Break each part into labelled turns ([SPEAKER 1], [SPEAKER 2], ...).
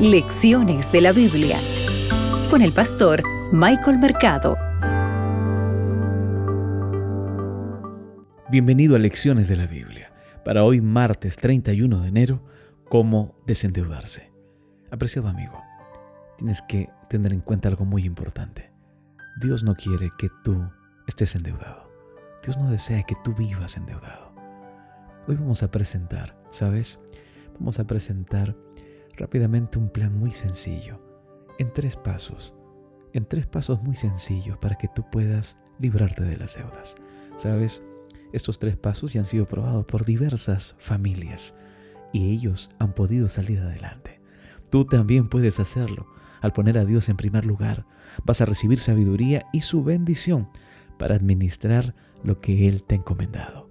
[SPEAKER 1] Lecciones de la Biblia con el pastor Michael Mercado.
[SPEAKER 2] Bienvenido a Lecciones de la Biblia. Para hoy martes 31 de enero, cómo desendeudarse. Apreciado amigo, tienes que tener en cuenta algo muy importante. Dios no quiere que tú estés endeudado. Dios no desea que tú vivas endeudado. Hoy vamos a presentar, ¿sabes? Vamos a presentar rápidamente un plan muy sencillo, en tres pasos, en tres pasos muy sencillos para que tú puedas librarte de las deudas. ¿Sabes? Estos tres pasos ya han sido probados por diversas familias y ellos han podido salir adelante. Tú también puedes hacerlo. Al poner a Dios en primer lugar, vas a recibir sabiduría y su bendición para administrar lo que Él te ha encomendado.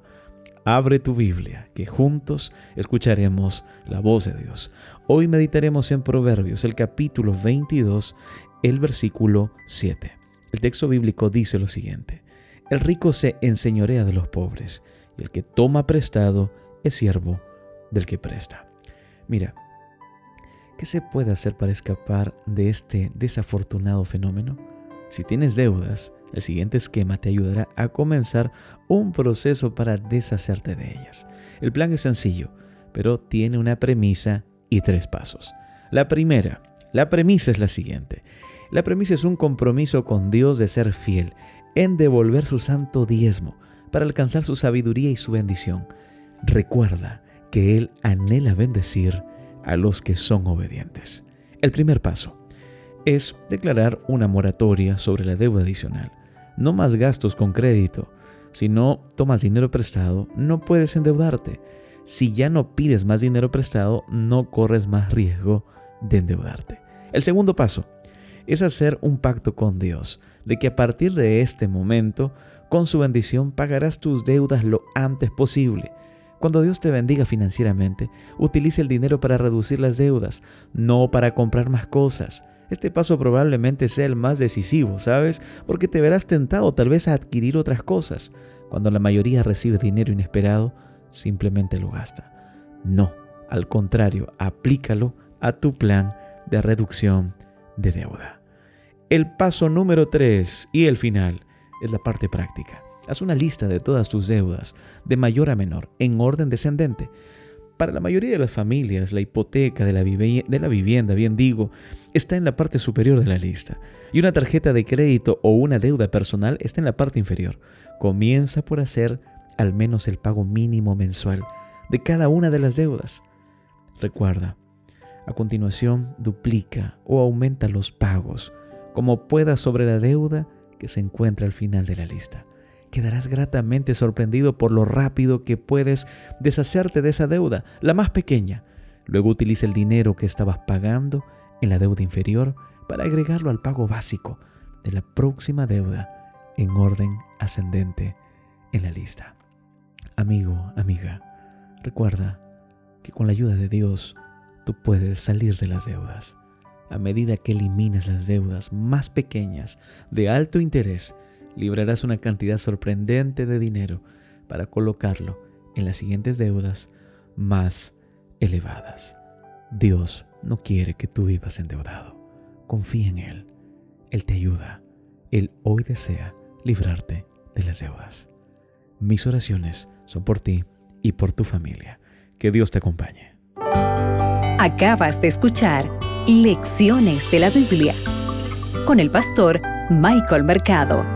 [SPEAKER 2] Abre tu Biblia, que juntos escucharemos la voz de Dios. Hoy meditaremos en Proverbios, el capítulo 22, el versículo 7. El texto bíblico dice lo siguiente. El rico se enseñorea de los pobres, y el que toma prestado es siervo del que presta. Mira, ¿qué se puede hacer para escapar de este desafortunado fenómeno? Si tienes deudas, el siguiente esquema te ayudará a comenzar un proceso para deshacerte de ellas. El plan es sencillo, pero tiene una premisa y tres pasos. La primera, la premisa es la siguiente. La premisa es un compromiso con Dios de ser fiel en devolver su santo diezmo para alcanzar su sabiduría y su bendición. Recuerda que Él anhela bendecir a los que son obedientes. El primer paso es declarar una moratoria sobre la deuda adicional no más gastos con crédito. Si no tomas dinero prestado, no puedes endeudarte. Si ya no pides más dinero prestado, no corres más riesgo de endeudarte. El segundo paso es hacer un pacto con Dios, de que a partir de este momento, con su bendición, pagarás tus deudas lo antes posible. Cuando Dios te bendiga financieramente, utilice el dinero para reducir las deudas, no para comprar más cosas. Este paso probablemente sea el más decisivo, ¿sabes? Porque te verás tentado tal vez a adquirir otras cosas. Cuando la mayoría recibe dinero inesperado, simplemente lo gasta. No, al contrario, aplícalo a tu plan de reducción de deuda. El paso número 3 y el final es la parte práctica. Haz una lista de todas tus deudas, de mayor a menor, en orden descendente. Para la mayoría de las familias, la hipoteca de la, de la, vivienda, bien digo, está en la parte superior de la lista y una tarjeta de crédito o una deuda personal está en la parte inferior. Comienza por hacer al menos el pago mínimo mensual de cada una de las deudas. Recuerda, a continuación duplica o aumenta los pagos como puedas sobre la deuda que se encuentra al final de la lista quedarás gratamente sorprendido por lo rápido que puedes deshacerte de esa deuda, la más pequeña. Luego utiliza el dinero que estabas pagando en la deuda inferior para agregarlo al pago básico de la próxima deuda en orden ascendente en la lista. Amigo, amiga, recuerda que con la ayuda de Dios tú puedes salir de las deudas. A medida que elimines las deudas más pequeñas de alto interés, librarás una cantidad sorprendente de dinero para colocarlo en las siguientes deudas más elevadas. Dios no quiere que tú vivas endeudado. Confía en Él. Él te ayuda. Él hoy desea librarte de las deudas. Mis oraciones son por ti y por tu familia. Que Dios te acompañe.
[SPEAKER 1] Acabas de escuchar Lecciones de la Biblia con el pastor Michael Mercado.